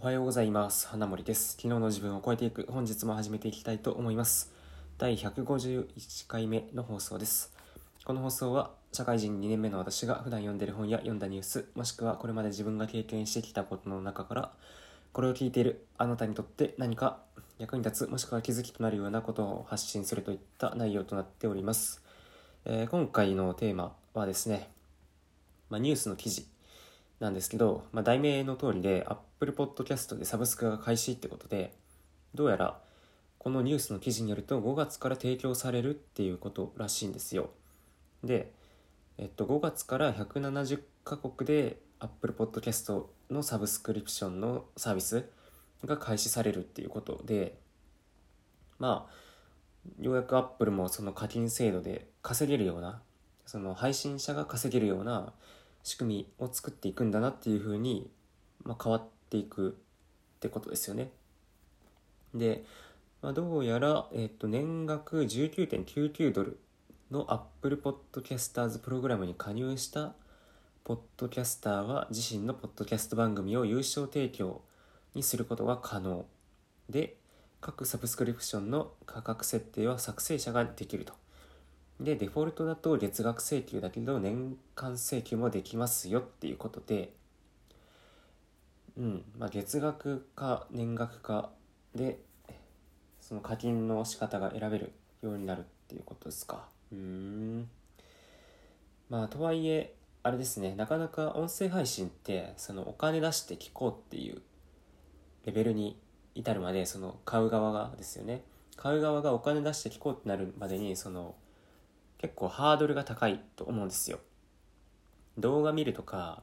おはようございます。花森です。昨日の自分を超えていく本日も始めていきたいと思います。第151回目の放送です。この放送は社会人2年目の私が普段読んでる本や読んだニュース、もしくはこれまで自分が経験してきたことの中から、これを聞いているあなたにとって何か役に立つ、もしくは気づきとなるようなことを発信するといった内容となっております。えー今回のテーマはですね、まあ、ニュースの記事なんですけど、まあ、題名の通りで Apple Podcast でサブスクが開始ってことでどうやらこのニュースの記事によると5月から提供されるっていうことらしいんですよ。で、えっと、5月から170カ国で Apple Podcast のサブスクリプションのサービスが開始されるっていうことでまあようやく Apple もその課金制度で稼げるようなその配信者が稼げるような仕組みを作っていくんだなっていうふうに、まあ、変わっていくってことですよね。で、まあ、どうやら、えっと、年額19.99ドルの Apple Podcasters プログラムに加入したポッドキャスターは自身のポッドキャスト番組を有償提供にすることが可能で各サブスクリプションの価格設定は作成者ができると。で、デフォルトだと月額請求だけど年間請求もできますよっていうことで、うん、まあ、月額か年額かで、その課金の仕方が選べるようになるっていうことですか。うーん。まあ、とはいえ、あれですね、なかなか音声配信って、そのお金出して聞こうっていうレベルに至るまで、その買う側がですよね。買う側がお金出して聞こうってなるまでに、その、結構ハードルが高いと思うんですよ。動画見るとか、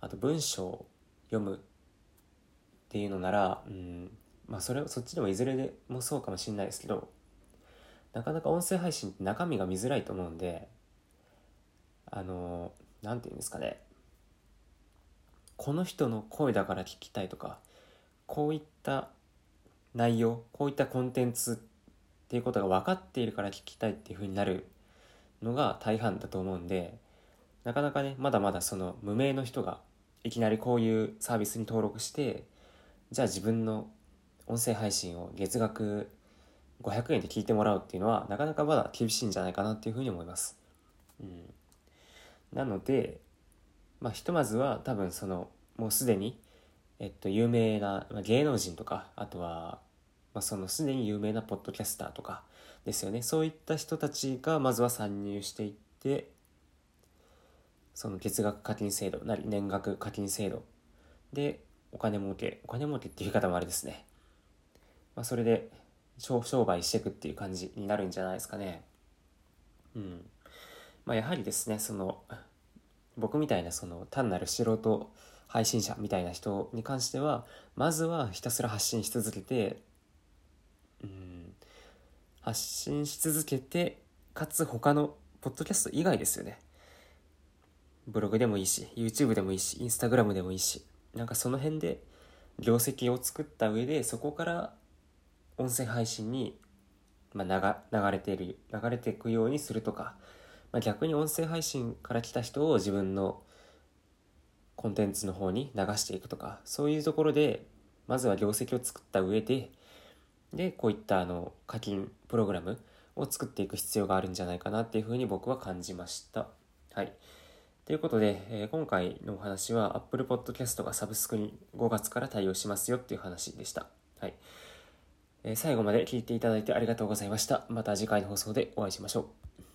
あと文章読むっていうのなら、うん、まあそれそっちでもいずれでもそうかもしれないですけど、なかなか音声配信って中身が見づらいと思うんで、あの、なんていうんですかね、この人の声だから聞きたいとか、こういった内容、こういったコンテンツっていうことが分かっているから聞きたいっていう風になるのが大半だと思うんでなかなかねまだまだその無名の人がいきなりこういうサービスに登録してじゃあ自分の音声配信を月額500円で聞いてもらうっていうのはなかなかまだ厳しいんじゃないかなっていうふうに思います。うん、なのでまあひとまずは多分そのもうすでにえっと有名なまあ芸能人とかあとはまあ、そのすでに有名なポッドキャスターとかですよね。そういった人たちがまずは参入していってその月額課金制度なり年額課金制度。でお金儲けお金儲けっていう言い方もあれですね、まあ、それで商商売していくっていう感じになるんじゃないですかね。うん。まあやはりですねその僕みたいなその単なる素人配信者みたいな人に関してはまずはひたすら発信し続けてうん。発信し続けてかつ他のポッドキャスト以外ですよね。ブログでもいいし YouTube でもいいし Instagram でもいいしなんかその辺で業績を作った上でそこから音声配信に、まあ、流流れている流れていくようにするとか、まあ、逆に音声配信から来た人を自分のコンテンツの方に流していくとかそういうところでまずは業績を作った上ででこういったあの課金プログラムを作っていく必要があるんじゃないかなっていうふうに僕は感じました。はい。ということで、えー今回のお話は Apple Podcast がサブスクに5月から対応しますよっていう話でした。はい。えー最後まで聞いていただいてありがとうございました。また次回の放送でお会いしましょう。